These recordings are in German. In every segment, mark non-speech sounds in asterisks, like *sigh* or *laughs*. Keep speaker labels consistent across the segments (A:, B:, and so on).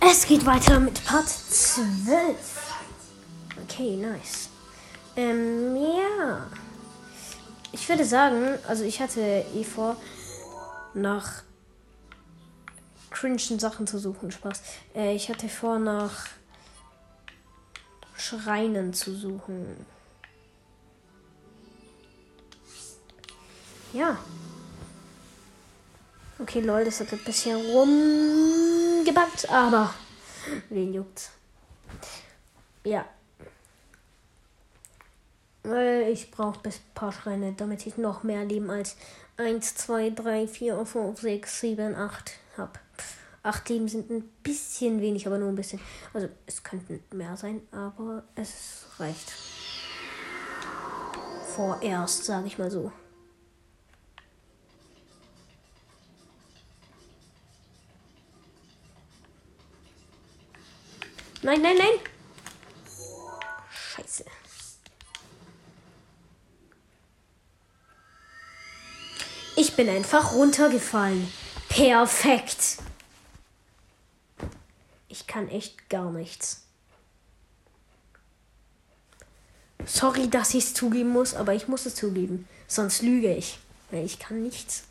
A: Es geht weiter mit Part 12. Okay, nice. Ähm, ja. Ich würde sagen, also ich hatte eh vor, nach cringen Sachen zu suchen. Spaß. Äh, ich hatte vor, nach Schreinen zu suchen. Ja. Okay, lol, das hat ein bisschen rumgebackt, aber wen juckt's? Ja. Weil ich brauche bis paar Schreine, damit ich noch mehr Leben als 1, 2, 3, 4, 5, 6, 7, 8 habe. 8 Leben sind ein bisschen wenig, aber nur ein bisschen. Also es könnten mehr sein, aber es reicht. Vorerst, sage ich mal so. Nein, nein, nein. Scheiße. Ich bin einfach runtergefallen. Perfekt. Ich kann echt gar nichts. Sorry, dass ich es zugeben muss, aber ich muss es zugeben. Sonst lüge ich. Weil ich kann nichts.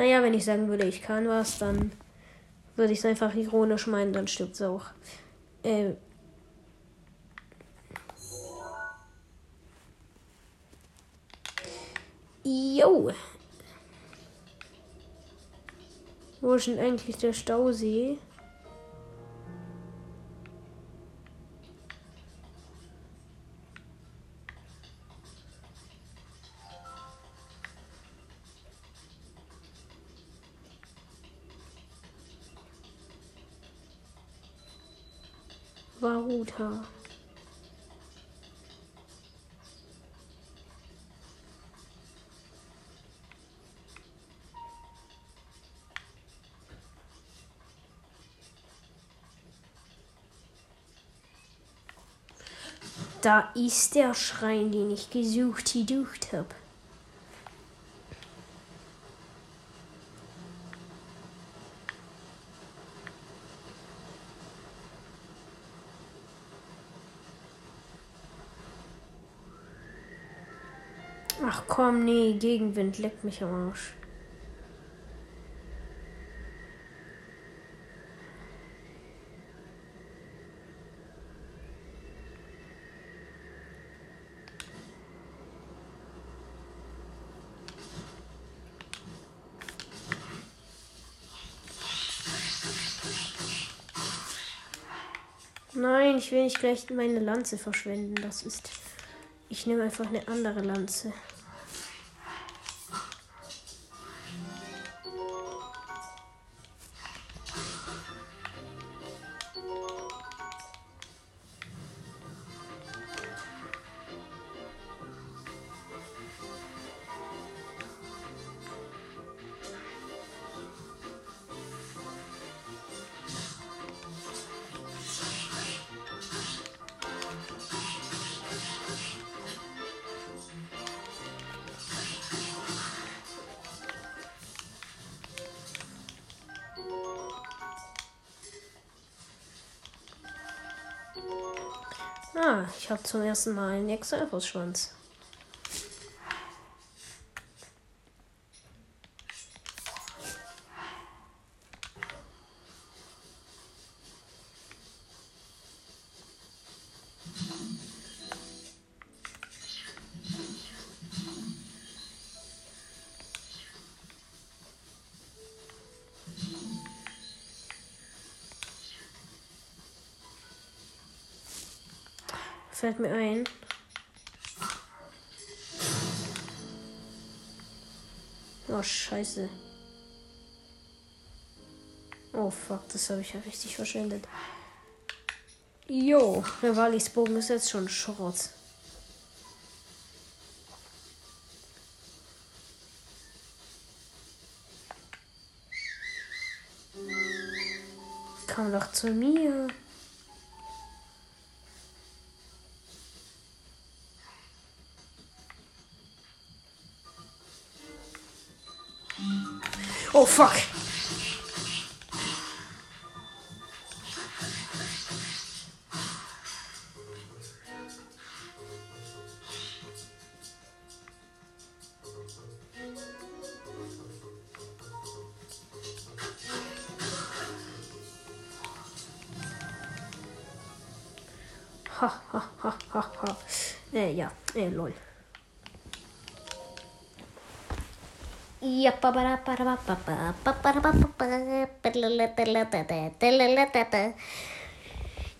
A: Naja, wenn ich sagen würde, ich kann was, dann würde ich es einfach ironisch meinen, dann stimmt es auch. Äh, Jo. Wo ist denn eigentlich der Stausee? Varuta. Da ist der Schrein, den ich gesucht, gesucht habe. Ach komm, nee, Gegenwind leckt mich am Arsch. Nein, ich will nicht gleich meine Lanze verschwenden. Das ist. Ich nehme einfach eine andere Lanze. Ah, ich habe zum ersten Mal einen Exalfos-Schwanz. Fällt mir ein. Oh, scheiße. Oh, fuck, das habe ich ja richtig verschwendet. Jo, Rivalis Bogen ist jetzt schon Schrott. Komm doch zu mir. Oh fuck. Ha, ha, ha, ha, ha. Äh, ja, äh, lol.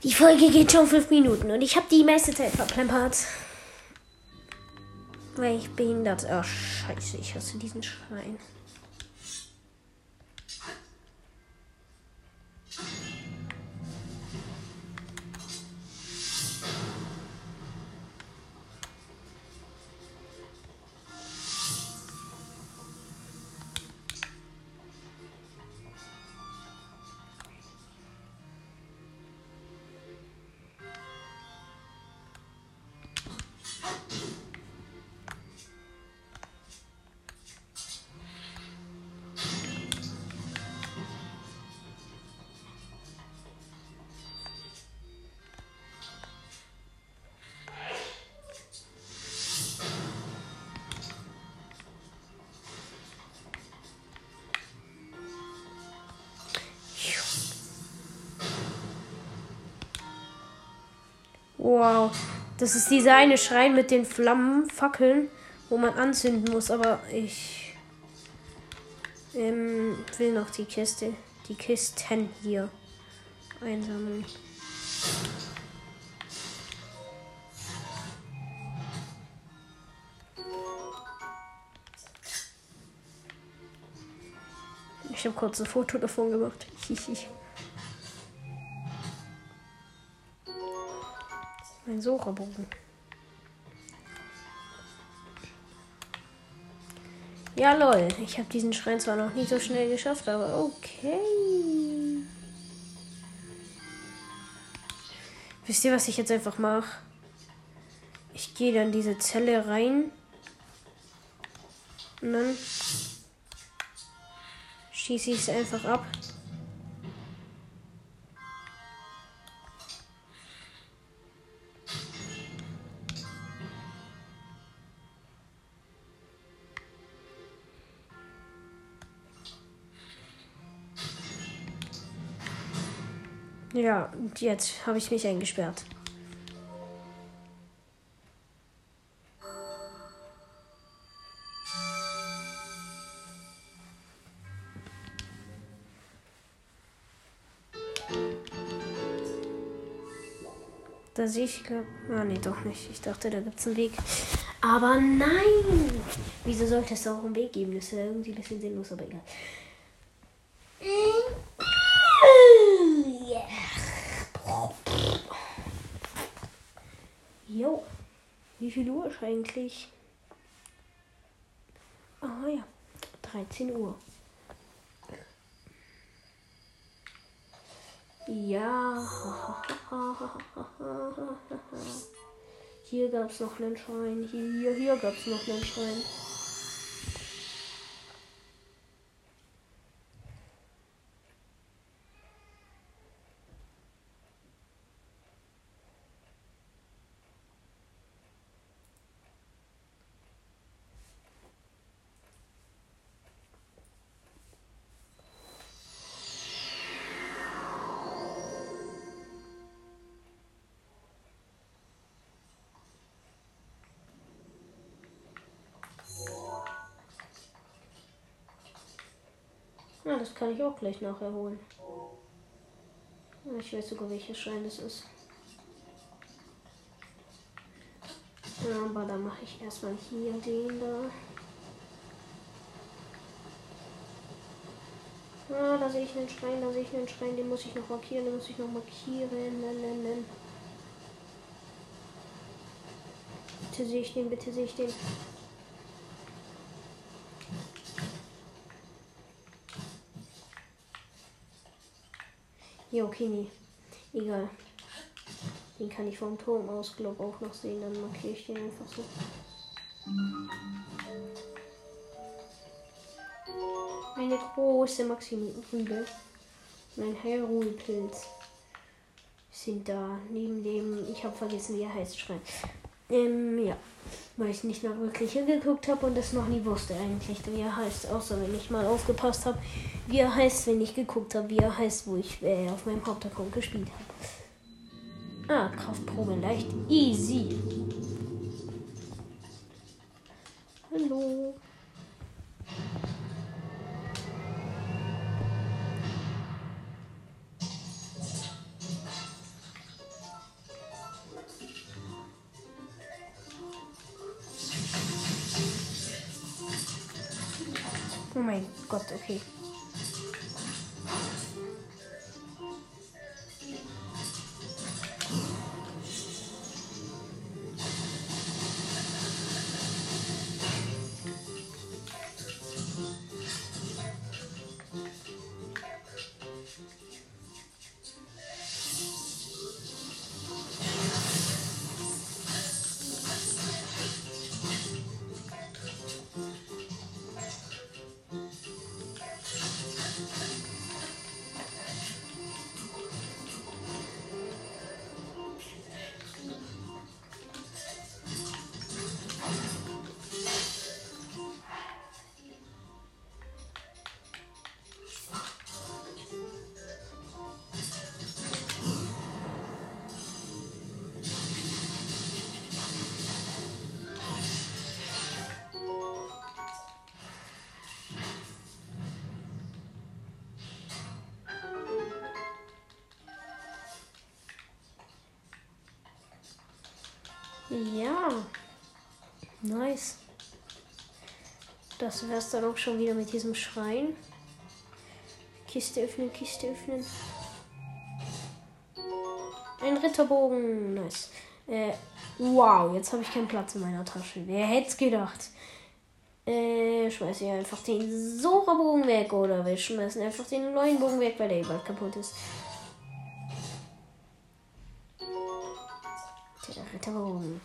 A: Die Folge geht schon fünf Minuten und ich habe die meiste Zeit verplempert. Weil ich behindert. Oh, scheiße, ich hasse diesen Schrein. Wow. Das ist dieser eine Schrein mit den Flammenfackeln, wo man anzünden muss. Aber ich ähm, will noch die Kiste, die Kisten hier einsammeln. Ich habe kurz ein Foto davon gemacht. *laughs* Ein Sucherbogen. Ja, lol. Ich habe diesen Schrein zwar noch nicht so schnell geschafft, aber okay. Wisst ihr, was ich jetzt einfach mache? Ich gehe dann diese Zelle rein. Und dann schieße ich es einfach ab. Ja, und jetzt habe ich mich eingesperrt. Da sehe ich, glaube Ah, nee, doch nicht. Ich dachte, da gibt es einen Weg. Aber nein! Wieso sollte es auch einen Weg geben? Das ja irgendwie ein bisschen sinnlos, aber egal. Jo. Wie viel Uhr ist eigentlich? Ah ja, 13 Uhr. Ja. *laughs* Hier gab es noch einen Schrein. Hier, hier gab es noch einen Schrein. Ja, das kann ich auch gleich nachher holen. Ich weiß sogar, welcher Schein das ist. Aber dann mache ich erstmal hier den da. Ah, da sehe ich einen Schrein, da sehe ich einen Schrein, den muss ich noch markieren, den muss ich noch markieren. Bitte sehe ich den, bitte sehe ich den. Ja, okay, nee. Egal. Den kann ich vom Turm aus, glaube auch noch sehen. Dann markiere ich den einfach so. Eine große Maximum-Rübe und ein Hyrule-Pilz sind da neben dem, ich habe vergessen, wie er heißt, Schrein. Ähm, ja, weil ich nicht nach wirklich hingeguckt habe und das noch nie wusste eigentlich, wie er heißt, außer wenn ich mal aufgepasst habe, wie er heißt, wenn ich geguckt habe, wie er heißt, wo ich äh, auf meinem Hauptaccount gespielt habe. Ah, Kraftprobe leicht. Easy. Hallo. Oh mein Gott, okay. Ja. Nice. Das wär's dann auch schon wieder mit diesem Schrein. Kiste öffnen, Kiste öffnen. Ein Ritterbogen. Nice. Äh, wow, jetzt habe ich keinen Platz in meiner Tasche. Wer hätte gedacht? Äh, schmeiße ich einfach den Sora-Bogen weg oder wir schmeißen einfach den neuen Bogen weg, weil der bald kaputt ist. Der Ritterbogen.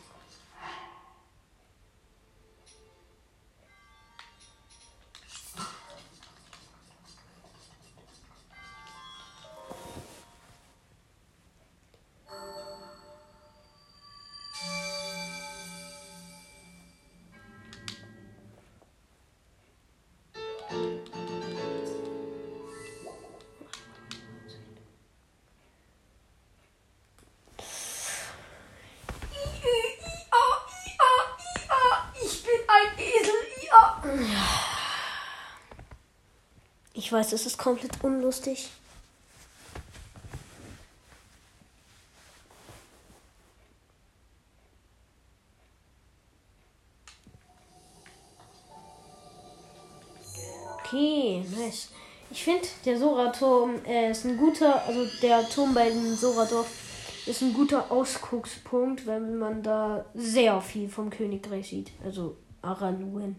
A: Ich weiß, es ist komplett unlustig. Okay, nice. Ich finde, der Sora-Turm äh, ist ein guter, also der Turm bei dem Sora-Dorf ist ein guter Ausguckspunkt, wenn man da sehr viel vom Königreich sieht. Also Araluen.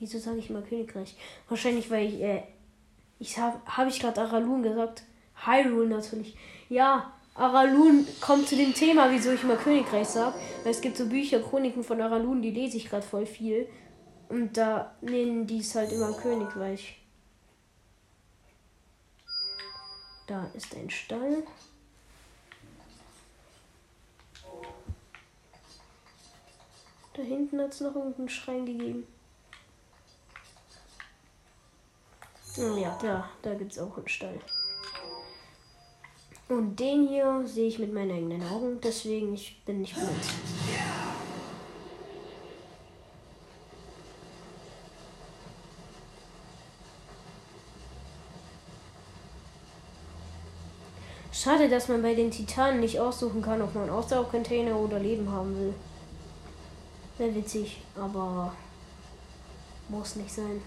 A: Wieso sage ich mal Königreich? Wahrscheinlich, weil ich äh, ich habe hab ich gerade Aralun gesagt? Hyrule natürlich. Ja, Aralun kommt zu dem Thema, wieso ich immer Königreich sage. Es gibt so Bücher, Chroniken von Aralun, die lese ich gerade voll viel. Und da nennen die es halt immer Königreich. Da ist ein Stall. Da hinten hat es noch irgendeinen Schrein gegeben. Ja, da, da gibt es auch einen Stall. Und den hier sehe ich mit meinen eigenen Augen, deswegen ich bin nicht blind. Schade, dass man bei den Titanen nicht aussuchen kann, ob man Ausdauercontainer oder Leben haben will. Wäre witzig, aber muss nicht sein.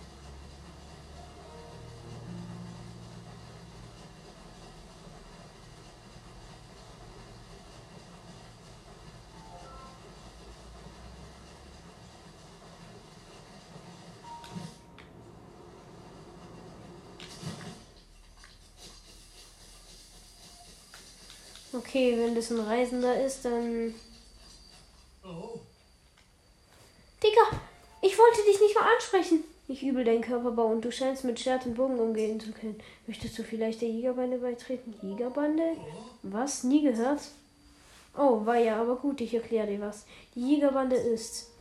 A: Okay, wenn das ein Reisender ist, dann. Oh. Digga, ich wollte dich nicht mal ansprechen. nicht übel deinen Körperbau und du scheinst mit Schwert und Bogen umgehen zu können. Möchtest du vielleicht der Jägerbande beitreten? Jägerbande? Was? Nie gehört? Oh, war ja, aber gut, ich erkläre dir was. Die Jägerbande ist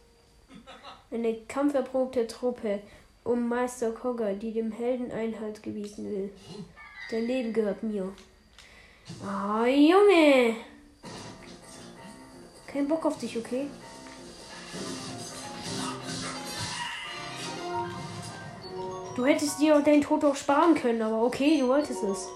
A: eine kampferprobte Truppe um Meister Kogger, die dem Helden Einhalt gebieten will. Dein Leben gehört mir. Oh, Junge! Kein Bock auf dich, okay? Du hättest dir deinen Tod auch sparen können, aber okay, du wolltest es.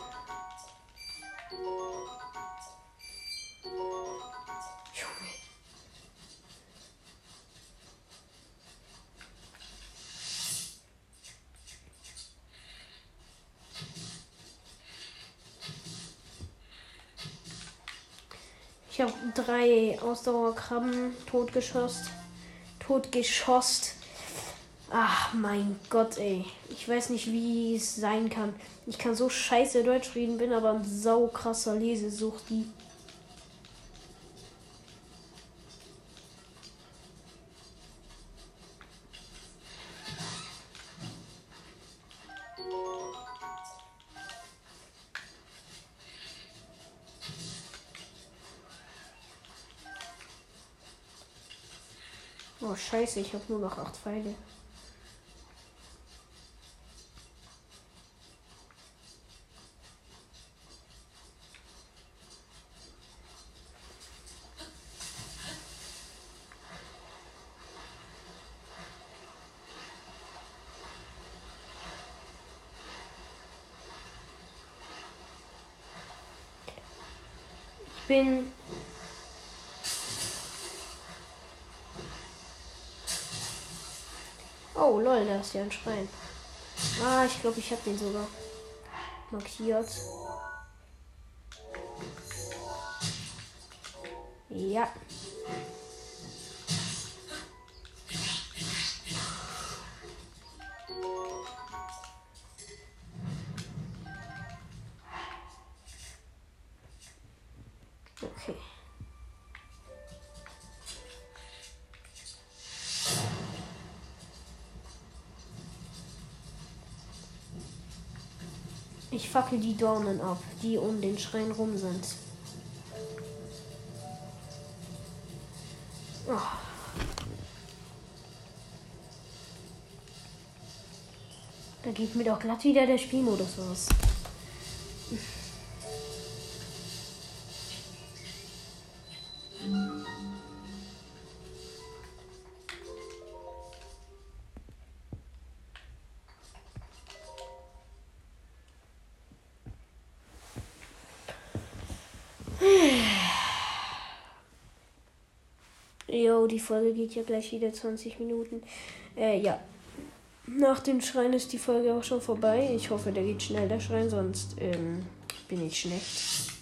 A: Ich habe drei Ausdauerkrabben totgeschossen. Totgeschossen. Ach mein Gott, ey. Ich weiß nicht, wie es sein kann. Ich kann so scheiße Deutsch reden, bin aber ein sau krasser Lesesuchti. Oh scheiße, ich habe nur noch acht Pfeile. Ich bin Oh, lol, da ist ja ein Schrein. Ah, ich glaube, ich habe den sogar markiert. Ja. Fackel die Dornen ab, die um den Schrein rum sind. Oh. Da geht mir doch glatt wieder der Spielmodus aus. Jo, die Folge geht ja gleich wieder 20 Minuten. Äh, ja. Nach dem Schrein ist die Folge auch schon vorbei. Ich hoffe, der geht schnell, der Schrein, sonst ähm, bin ich schlecht.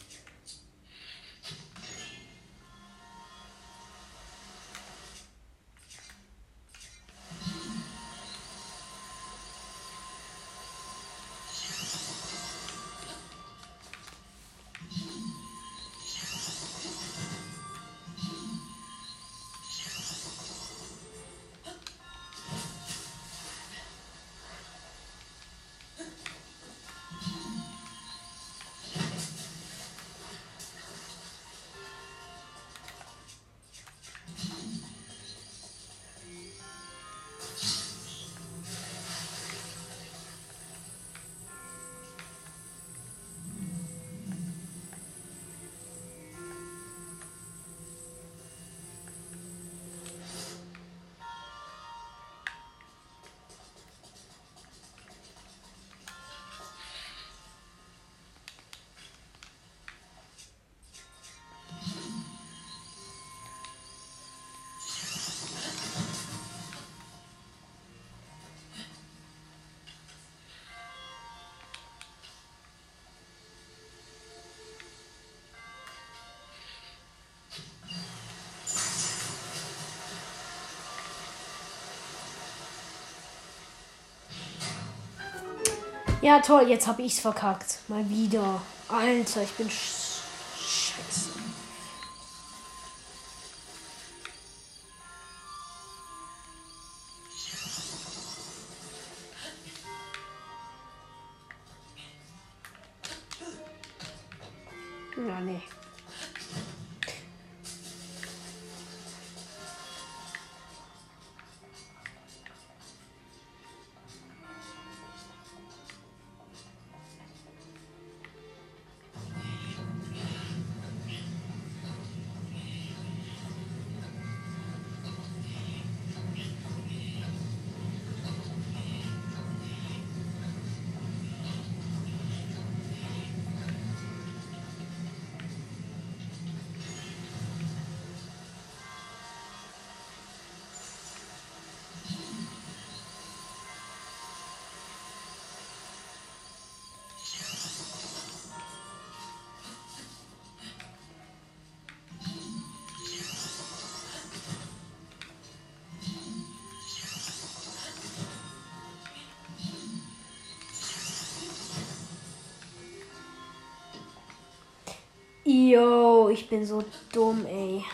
A: Ja, toll, jetzt habe ich's verkackt. Mal wieder. Alter, ich bin sch scheiße. Ja, nee. Yo, ich bin so dumm, ey.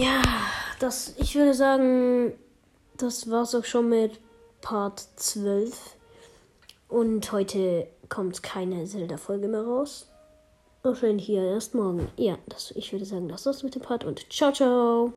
A: Ja, das, ich würde sagen, das war's auch schon mit Part 12. Und heute kommt keine Zelda-Folge mehr raus. Wahrscheinlich hier erst morgen. Ja, das, ich würde sagen, das war's mit dem Part und ciao, ciao.